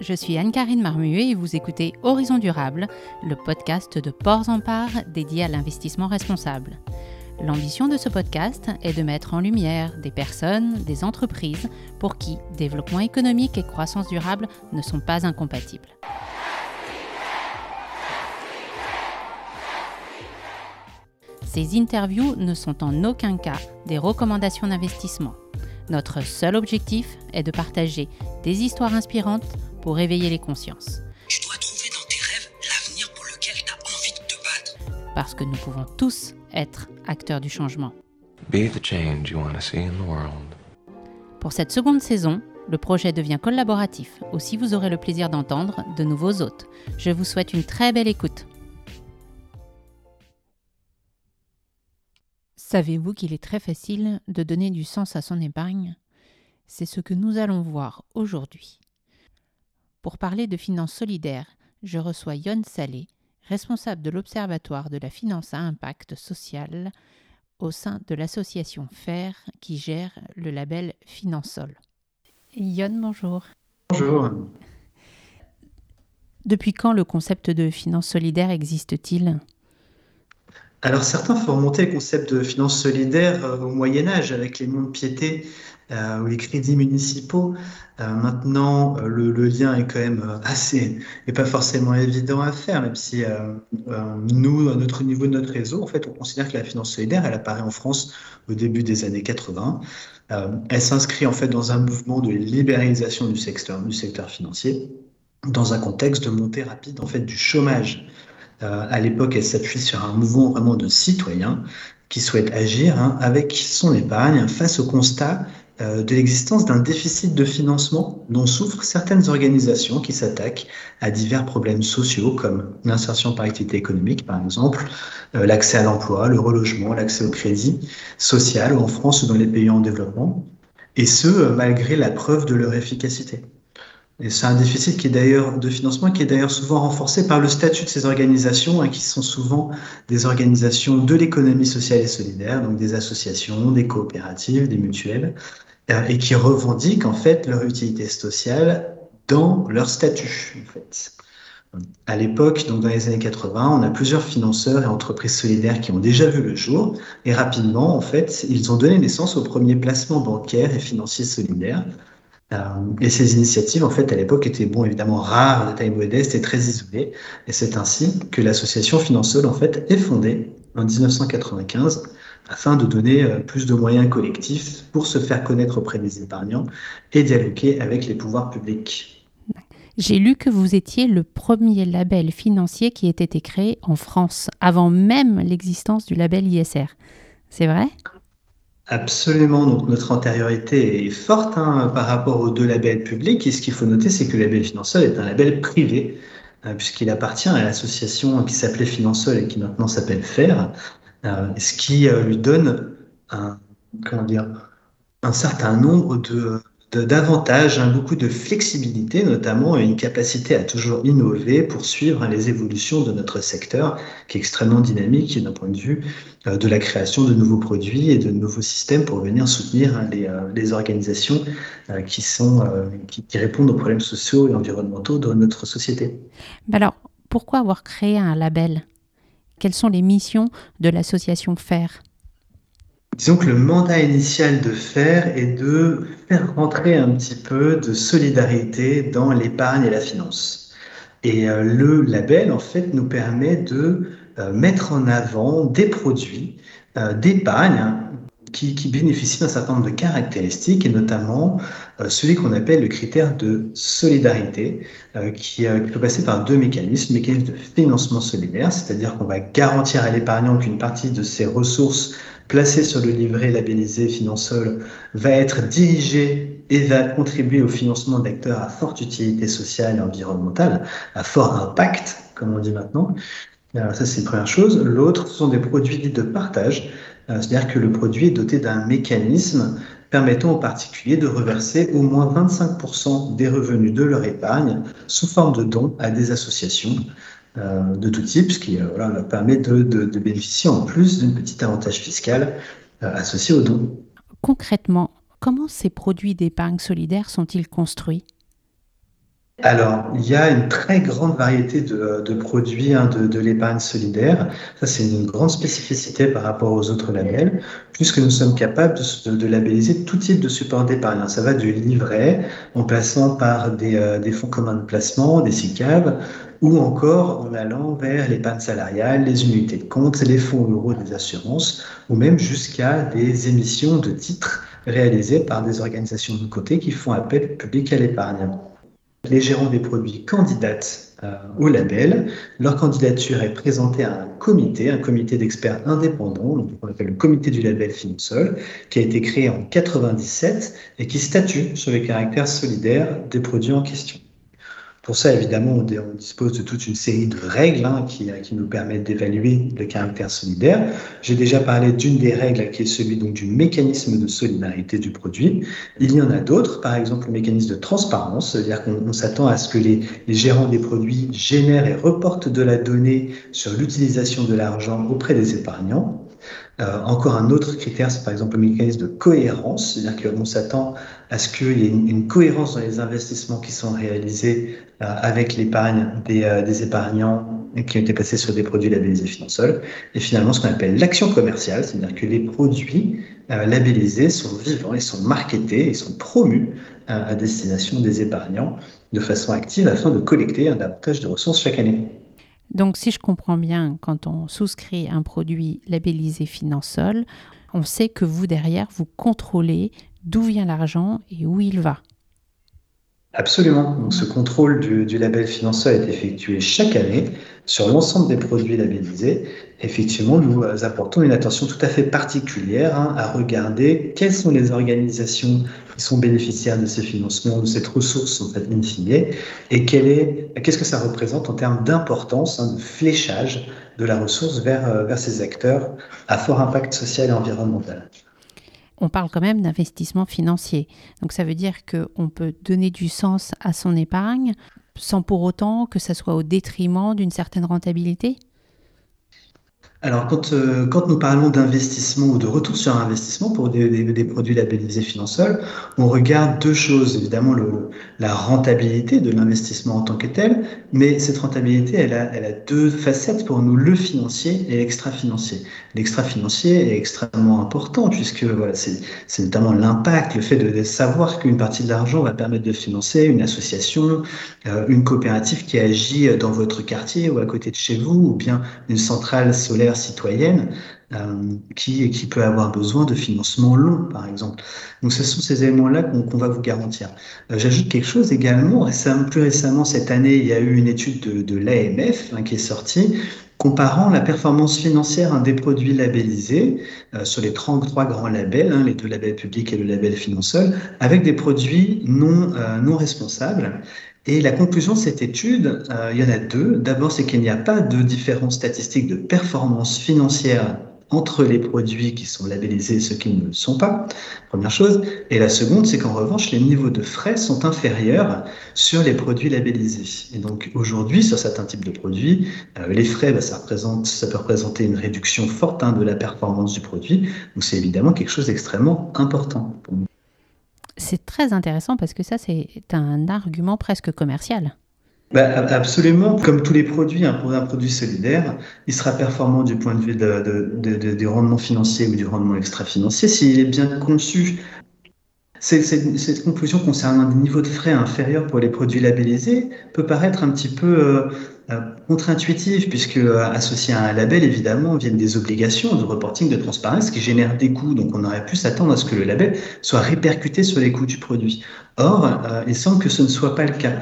je suis Anne-Karine Marmuet et vous écoutez Horizon Durable, le podcast de Ports en Part dédié à l'investissement responsable. L'ambition de ce podcast est de mettre en lumière des personnes, des entreprises pour qui développement économique et croissance durable ne sont pas incompatibles. Ces interviews ne sont en aucun cas des recommandations d'investissement. Notre seul objectif est de partager des histoires inspirantes pour éveiller les consciences. Tu dois trouver dans tes rêves l'avenir pour lequel tu as envie de te battre. Parce que nous pouvons tous être acteurs du changement. Be the change you want to see in the world. Pour cette seconde saison, le projet devient collaboratif. Aussi, vous aurez le plaisir d'entendre de nouveaux hôtes. Je vous souhaite une très belle écoute. Savez-vous qu'il est très facile de donner du sens à son épargne? C'est ce que nous allons voir aujourd'hui. Pour parler de finances solidaires, je reçois Yon Salé, responsable de l'Observatoire de la finance à impact social au sein de l'association FAIR qui gère le label Finansol. Yon, bonjour. Bonjour. Depuis quand le concept de finance solidaire existe-t-il? Alors certains font remonter le concept de finance solidaire euh, au Moyen Âge avec les monts de piété euh, ou les crédits municipaux. Euh, maintenant, le, lien est quand même assez et pas forcément évident à faire, même si nous, à notre niveau de notre réseau, en fait, on considère que la finance solidaire, elle apparaît en France au début des années 80. Euh, elle s'inscrit en fait dans un mouvement de libéralisation du secteur, du secteur financier, dans un contexte de montée rapide en fait du chômage. Euh, à l'époque, elle s'appuie sur un mouvement vraiment de citoyens qui souhaitent agir hein, avec son épargne face au constat euh, de l'existence d'un déficit de financement dont souffrent certaines organisations qui s'attaquent à divers problèmes sociaux comme l'insertion par activité économique par exemple, euh, l'accès à l'emploi, le relogement, l'accès au crédit social en France ou dans les pays en développement, et ce euh, malgré la preuve de leur efficacité. Et c'est un déficit qui est d'ailleurs de financement qui est d'ailleurs souvent renforcé par le statut de ces organisations, hein, qui sont souvent des organisations de l'économie sociale et solidaire, donc des associations, des coopératives, des mutuelles, euh, et qui revendiquent en fait leur utilité sociale dans leur statut. En fait. À l'époque, donc dans les années 80, on a plusieurs financeurs et entreprises solidaires qui ont déjà vu le jour, et rapidement, en fait, ils ont donné naissance aux premiers placements bancaires et financiers solidaires. Euh, et ces initiatives, en fait, à l'époque, étaient bon, évidemment rares, de taille modeste et très isolées. Et c'est ainsi que l'association Finansol, en fait, est fondée en 1995 afin de donner euh, plus de moyens collectifs pour se faire connaître auprès des épargnants et dialoguer avec les pouvoirs publics. J'ai lu que vous étiez le premier label financier qui ait été créé en France, avant même l'existence du label ISR. C'est vrai? Absolument, donc notre antériorité est forte hein, par rapport aux deux labels publics. Et ce qu'il faut noter, c'est que le label Finansol est un label privé, euh, puisqu'il appartient à l'association qui s'appelait Finansol et qui maintenant s'appelle FAIR, euh, ce qui euh, lui donne un, comment dire, un certain nombre de d'avantages, hein, beaucoup de flexibilité notamment une capacité à toujours innover pour suivre hein, les évolutions de notre secteur qui est extrêmement dynamique d'un point de vue euh, de la création de nouveaux produits et de nouveaux systèmes pour venir soutenir hein, les, euh, les organisations euh, qui, sont, qui, répondent aux problèmes sociaux et environnementaux de notre société. Alors, pourquoi avoir créé un label? Quelles sont les missions de l'association FAIR Disons que le mandat initial de faire est de faire rentrer un petit peu de solidarité dans l'épargne et la finance. Et euh, le label, en fait, nous permet de euh, mettre en avant des produits euh, d'épargne hein, qui, bénéficient d'un certain nombre de caractéristiques, et notamment celui qu'on appelle le critère de solidarité, qui, qui peut passer par deux mécanismes. Le mécanisme de financement solidaire, c'est-à-dire qu'on va garantir à l'épargnant qu'une partie de ses ressources placé sur le livret labellisé Finansol va être dirigé et va contribuer au financement d'acteurs à forte utilité sociale et environnementale, à fort impact, comme on dit maintenant. Alors ça, c'est une première chose. L'autre, ce sont des produits dits de partage, Euh, c'est-à-dire que le produit est doté d'un mécanisme permettant aux particuliers de reverser au moins 25% des revenus de leur épargne sous forme de dons à des associations euh, de tout type, ce qui euh, voilà, permet de, de- de bénéficier en plus d'un petit avantage fiscal euh, associé aux dons. Concrètement, comment ces produits d'épargne solidaire sont-ils construits? Alors, il y a une très grande variété de, produits hein, de, l'épargne solidaire. Ça, c'est une grande spécificité par rapport aux autres labels, puisque nous sommes capables de, labelliser tout type de support d'épargne. Ça va du livret, en passant par des, euh, des fonds communs de placement, des SICAV, ou encore en allant vers l'épargne salariale, les unités de compte, les fonds euros des assurances, ou même jusqu'à des émissions de titres réalisées par des organisations de côté qui font appel public à l'épargne. Les gérants des produits candidatent euh, au label. Leur candidature est présentée à un comité, un comité d'experts indépendants, qu'on appelle le comité du label Finsol, qui a été créé en 1997 et qui statue sur les caractères solidaires des produits en question. Pour ça, évidemment, on, dispose de toute une série de règles hein, qui, qui, nous permettent d'évaluer le caractère solidaire. J'ai déjà parlé d'une des règles qui est celui donc, du mécanisme de solidarité du produit. Il y en a d'autres, par exemple le mécanisme de transparence, c'est-à-dire qu'on s'attend à ce que les, les, gérants des produits génèrent et reportent de la donnée sur l'utilisation de l'argent auprès des épargnants. Euh, encore un autre critère, c'est par exemple le mécanisme de cohérence, c'est-à-dire qu'on s'attend à ce qu'il y ait une, cohérence dans les investissements qui sont réalisés euh, avec l'épargne des, euh, des, épargnants qui ont été placés sur des produits labellisés Finansol. Et finalement, ce qu'on appelle l'action commerciale, c'est-à-dire que les produits labellisés sont vivants, ils sont marketés, ils sont promus à destination des épargnants de façon active afin de collecter un davantage de ressources chaque année. Donc, si je comprends bien, quand on souscrit un produit labellisé Finansol, on sait que vous, derrière, vous contrôlez d'où vient l'argent et où il va. Absolument. Donc, ce contrôle du, label financier est effectué chaque année sur l'ensemble des produits labellisés. Effectivement, nous apportons une attention tout à fait particulière hein, à regarder quelles sont les organisations qui sont bénéficiaires de ces financements, de cette ressource en fait in fine, et qu'est-ce que ça représente en termes d'importance, hein, de fléchage de la ressource vers, euh, vers ces acteurs à fort impact social et environnemental on parle quand même d'investissement financier. Donc ça veut dire qu'on peut donner du sens à son épargne sans pour autant que ça soit au détriment d'une certaine rentabilité? Alors, quand, euh, quand nous parlons d'investissement ou de retour sur investissement pour des, produits labellisés Finansol, on regarde deux choses. Évidemment, la rentabilité de l'investissement en tant que tel, mais cette rentabilité, elle a, elle a deux facettes pour nous, le financier et l'extra-financier. L'extra-financier est extrêmement important puisque voilà, c'est notamment l'impact, le fait de, savoir qu'une partie de l'argent va permettre de financer une association, euh, une coopérative qui agit dans votre quartier ou à côté de chez vous, ou bien une centrale solaire citoyenne euh, qui, peut avoir besoin de financement long, par exemple. Donc, ce sont ces éléments-là qu'on va vous garantir. Euh, j'ajoute quelque chose également. Plus récemment, cette année, il y a eu une étude de, l'AMF hein, qui est sortie comparant la performance financière des produits labellisés euh, sur les 33 grands labels, hein, les deux labels publics et le label Finansol, avec des produits non, non responsables. Et la conclusion de cette étude, euh, il y en a deux. D'abord, c'est qu'il n'y a pas de différence statistique de performance financière entre les produits qui sont labellisés et ceux qui ne le sont pas, première chose. Et la seconde, c'est qu'en revanche, les niveaux de frais sont inférieurs sur les produits labellisés. Et donc aujourd'hui, sur certains types de produits, euh, les frais, bah, ça, représente, ça peut représenter une réduction forte hein, de la performance du produit. Donc c'est évidemment quelque chose d'extrêmement important pour nous c'est très intéressant parce que ça, c'est un argument presque commercial. Bah, absolument, comme tous les produits, hein, un produit solidaire, il sera performant du point de vue de, du rendement financier ou du rendement extra-financier s'il est bien conçu. Cette, conclusion concernant des niveaux de frais inférieurs pour les produits labellisés peut paraître un petit peu euh, contre-intuitive, puisque euh, associé à un label, évidemment, viennent des obligations de reporting, de transparence qui génèrent des coûts. Donc, on aurait pu s'attendre à ce que le label soit répercuté sur les coûts du produit. Or, euh, il semble que ce ne soit pas le cas.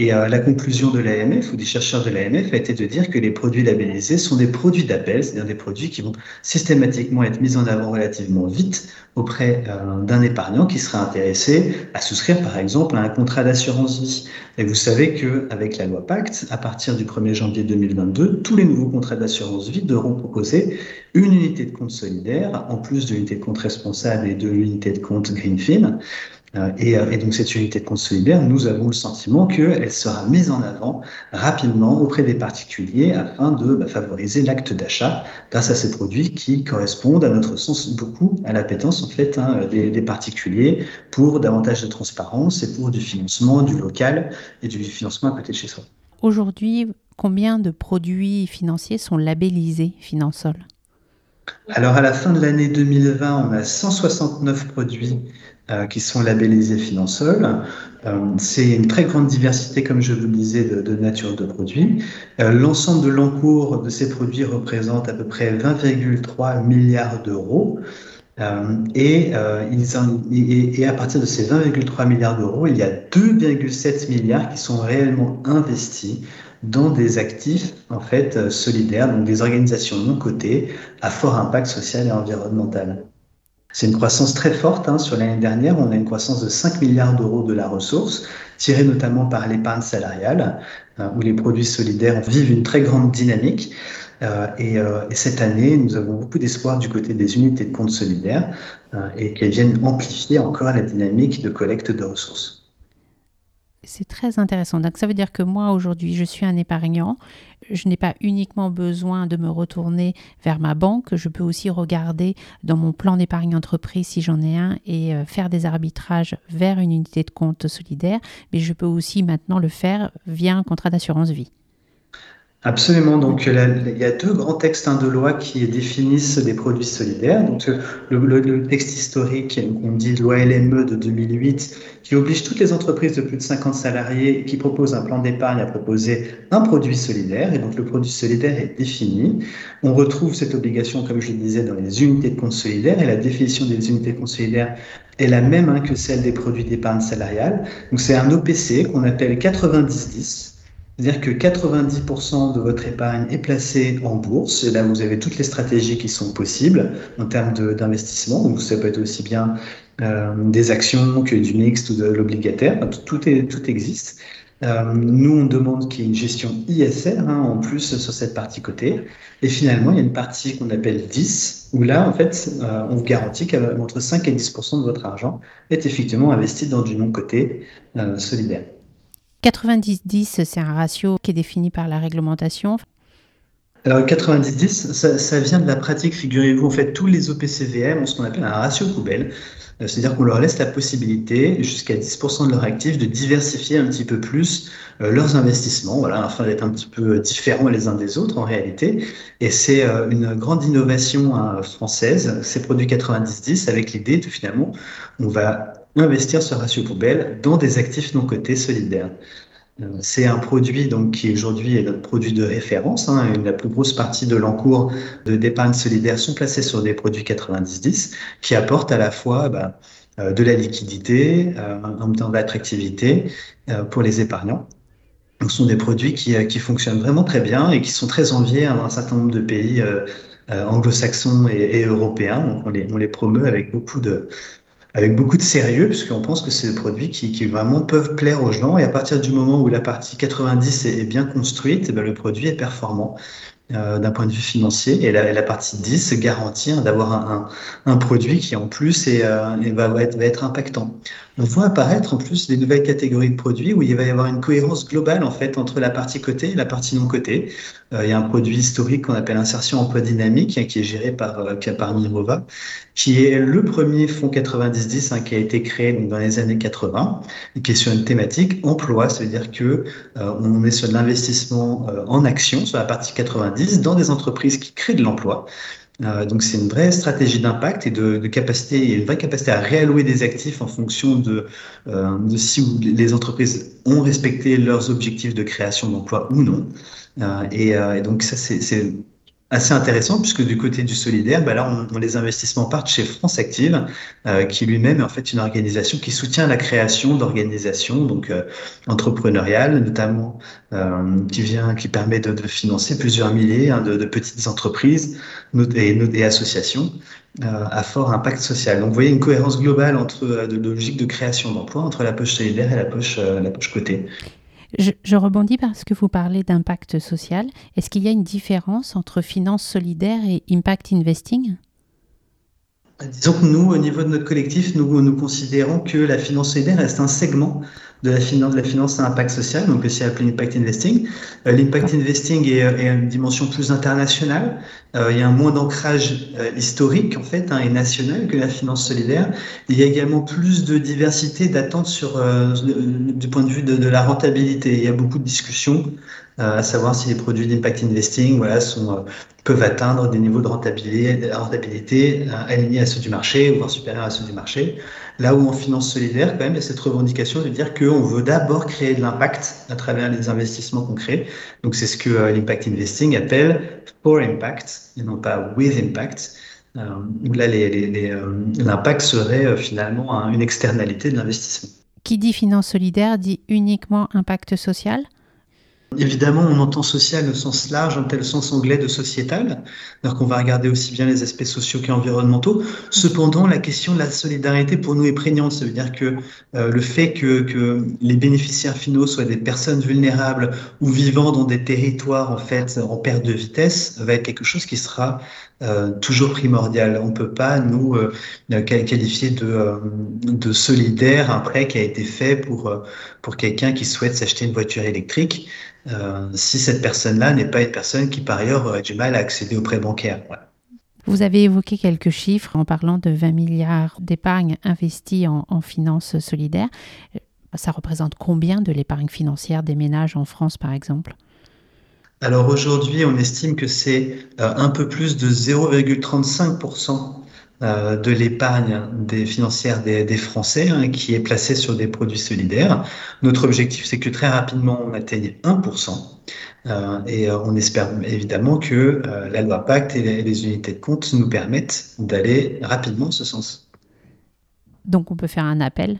Et la conclusion de l'AMF ou des chercheurs de l'AMF a été de dire que les produits labellisés sont des produits d'appel, c'est-à-dire des produits qui vont systématiquement être mis en avant relativement vite auprès d'un épargnant qui sera intéressé à souscrire, par exemple, un contrat d'assurance vie. Et vous savez qu'avec la loi Pacte, à partir du 1er janvier 2022, tous les nouveaux contrats d'assurance vie devront proposer une unité de compte solidaire, en plus de l'unité de compte responsable et de l'unité de compte Greenfin. Euh, euh, et, donc cette unité de compte solidaire, nous avons le sentiment qu'elle sera mise en avant rapidement auprès des particuliers afin de bah, favoriser l'acte d'achat grâce à ces produits qui correspondent à notre sens beaucoup à l'appétence en fait hein, des, des, particuliers pour davantage de transparence et pour du financement du local et du financement à côté de chez soi. Aujourd'hui, combien de produits financiers sont labellisés Finansol? Alors à la fin de l'année 2020, on a 169 produits euh, qui sont labellisés Finansol. Euh, c'est une très grande diversité, comme je vous le disais, de, nature de produits. Euh, l'ensemble de l'encours de ces produits représente à peu près 20,3 milliards d'euros. Et, et, à partir de ces 20,3 milliards d'euros, il y a 2,7 milliards qui sont réellement investis dans des actifs en fait solidaires, donc des organisations non cotées à fort impact social et environnemental. C'est une croissance très forte. Hein. Sur l'année dernière, on a une croissance de 5 milliards d'euros de la ressource, tirée notamment par l'épargne salariale, euh, où les produits solidaires vivent une très grande dynamique. Euh, euh, et, cette année, nous avons beaucoup d'espoir du côté des unités de compte solidaires et qu'elles viennent amplifier encore la dynamique de collecte de ressources. C'est très intéressant. Donc ça veut dire que moi aujourd'hui, je suis un épargnant. Je n'ai pas uniquement besoin de me retourner vers ma banque. Je peux aussi regarder dans mon plan d'épargne entreprise si j'en ai un et euh, faire des arbitrages vers une unité de compte solidaire. Mais je peux aussi maintenant le faire via un contrat d'assurance vie. Absolument. Donc, il y a deux grands textes de loi qui définissent des produits solidaires. Donc, le, texte historique, on dit loi LME de 2008, qui oblige toutes les entreprises de plus de 50 salariés qui proposent un plan d'épargne à proposer un produit solidaire. Et donc, le produit solidaire est défini. On retrouve cette obligation, comme je le disais, dans les unités de compte solidaire. Et la définition des unités de compte solidaire est la même hein, que celle des produits d'épargne salariale. Donc, c'est un OPC qu'on appelle 90-10 c'est-à-dire que 90% de votre épargne est placée en bourse. Et là, vous avez toutes les stratégies qui sont possibles en termes d'investissement. Donc, ça peut être aussi bien euh, des actions que du mixte ou de l'obligataire. Tout, est, tout existe. Euh, nous, on demande qu'il y ait une gestion ISR hein, en plus sur cette partie côté. Et finalement, il y a une partie qu'on appelle 10, où là, en fait, euh, on vous garantit qu'entre 5 et 10% de votre argent est effectivement investi dans du non-côté solidaire. 90-10, c'est un ratio qui est défini par la réglementation. Alors 90-10, ça, vient de la pratique, figurez-vous, en fait, tous les OPCVM ont ce qu'on appelle un ratio poubelle. Euh, c'est-à-dire qu'on leur laisse la possibilité, jusqu'à 10% de leurs actifs, de diversifier un petit peu plus euh, leurs investissements, voilà, afin d'être un petit peu différents les uns des autres en réalité. Et c'est euh, une grande innovation hein, française, ces produits 90-10, avec l'idée de finalement, on va investir ce ratio poubelle dans des actifs non cotés solidaires. Euh, c'est un produit donc, qui aujourd'hui est notre produit de référence. Hein, la plus grosse partie de l'encours de d'épargne solidaire sont placés sur des produits 90-10 qui apportent à la fois bah, euh, de la liquidité, euh, en même temps de l'attractivité pour les épargnants. ce sont des produits qui, qui, fonctionnent vraiment très bien et qui sont très enviés dans un certain nombre de pays anglo-saxons et, européens. On les promeut avec beaucoup de, avec beaucoup de sérieux, puisqu'on pense que c'est des produits qui, vraiment peuvent plaire aux gens. Et à partir du moment où la partie 90 est, bien construite, eh ben, le produit est performant. Euh, d'un point de vue financier. Et la, partie 10 garantit hein, d'avoir un, produit qui en plus euh, va, être, impactant. On voit apparaître en plus des nouvelles catégories de produits où il va y avoir une cohérence globale en fait entre la partie cotée et la partie non cotée. Euh, il y a un produit historique qu'on appelle insertion emploi dynamique hein, qui est géré par, par Mirova, qui est le premier fonds 90-10 hein, qui a été créé donc, dans les années 80 et qui est sur une thématique emploi. Ça veut dire que on est sur de l'investissement en action sur la partie 90 dans des entreprises qui créent de l'emploi. Euh, donc c'est une vraie stratégie d'impact et de, capacité, une vraie capacité à réallouer des actifs en fonction de, euh, si les entreprises ont respecté leurs objectifs de création d'emploi ou non. Euh, et, donc ça c'est assez intéressant puisque du côté du solidaire, bah là, on, les investissements partent chez France Active, euh, qui lui-même est en fait une organisation qui soutient la création d'organisations donc euh, entrepreneuriales, notamment euh, qui vient, qui permet de, de financer plusieurs milliers hein, de, de, petites entreprises et, et associations à fort impact social. Donc, vous voyez une cohérence globale entre de, de logique de création d'emplois entre la poche solidaire et la poche, la poche cotée. Je, rebondis parce que vous parlez d'impact social. Est-ce qu'il y a une différence entre finance solidaire et impact investing? Disons que nous, au niveau de notre collectif, nous, nous considérons que la finance solidaire reste un segment de la finance, de la finance à impact social, donc aussi appelé impact investing. Euh, l'impact investing est, est, une dimension plus internationale. Euh, il y a un moins d'ancrage euh, historique en fait hein, et national que la finance solidaire. Il y a également plus de diversité d'attentes sur du point de vue de, de, la rentabilité. Il y a beaucoup de discussions à savoir si les produits d'impact investing voilà, sont, peuvent atteindre des niveaux de rentabilité, rentabilité alignés à ceux du marché, voire supérieurs à ceux du marché. Là où en finance solidaire, quand même, il y a cette revendication de dire qu'on veut d'abord créer de l'impact à travers les investissements crée. Donc, c'est ce que euh, l'impact investing appelle for impact et non pas with impact. Euh, là, l'impact serait euh, finalement une externalité de l'investissement. Qui dit finance solidaire dit uniquement impact social? Évidemment, on entend social au sens large, en tel sens anglais de sociétal, alors qu'on va regarder aussi bien les aspects sociaux qu'environnementaux. Cependant, la question de la solidarité pour nous est prégnante. Ça veut dire que euh, le fait que, les bénéficiaires finaux soient des personnes vulnérables ou vivant dans des territoires en fait en perte de vitesse va être quelque chose qui sera euh, toujours primordial. On ne peut pas nous euh, qualifier de, de solidaire un prêt qui a été fait pour, pour quelqu'un qui souhaite s'acheter une voiture électrique euh, si cette personne-là n'est pas une personne qui par ailleurs aurait du mal à accéder au prêt bancaire. Voilà. Vous avez évoqué quelques chiffres en parlant de 20 milliards d'épargne investie en, en finances solidaires. Ça représente combien de l'épargne financière des ménages en France, par exemple? Alors aujourd'hui, on estime que c'est euh, un peu plus de 0,35% euh, de l'épargne des financières des, des Français hein, qui est placée sur des produits solidaires. Notre objectif, c'est que très rapidement, on atteigne 1%. Euh, et on espère évidemment que euh, la loi Pacte et les, les, unités de compte nous permettent d'aller rapidement en ce sens. Donc on peut faire un appel?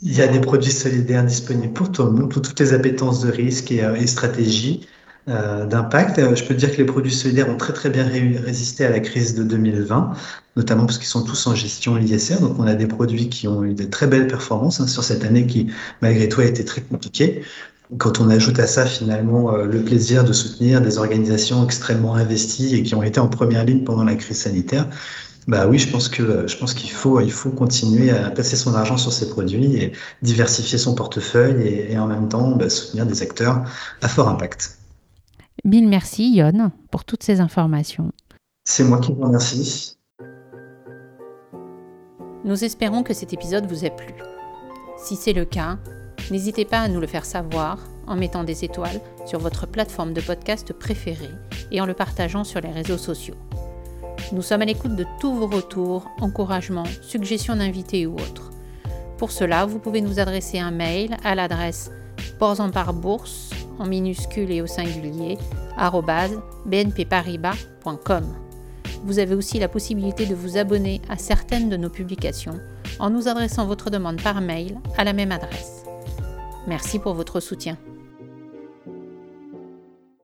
Il y a des produits solidaires disponibles pour tout le monde, pour toutes les appétences de risque et, et stratégies euh, d'impact. Euh, je peux dire que les produits solidaires ont très très bien ré résisté à la crise de 2020, notamment parce qu'ils sont tous en gestion ISR. Donc on a des produits qui ont eu de très belles performances hein, sur cette année qui, malgré tout, a été très compliquée. Quand on ajoute à ça finalement euh, le plaisir de soutenir des organisations extrêmement investies et qui ont été en première ligne pendant la crise sanitaire, bah oui, je pense que je pense qu'il faut il faut continuer à passer son argent sur ces produits et diversifier son portefeuille et, et en même temps bah, soutenir des acteurs à fort impact. Mille merci, Yon, pour toutes ces informations. C'est moi qui vous remercie. Nous espérons que cet épisode vous a plu. Si c'est le cas, n'hésitez pas à nous le faire savoir en mettant des étoiles sur votre plateforme de podcast préférée et en le partageant sur les réseaux sociaux. Nous sommes à l'écoute de tous vos retours, encouragements, suggestions d'invités ou autres. Pour cela, vous pouvez nous adresser un mail à l'adresse bourse en minuscule et au singulier, bnpparibas.com. Vous avez aussi la possibilité de vous abonner à certaines de nos publications en nous adressant votre demande par mail à la même adresse. Merci pour votre soutien.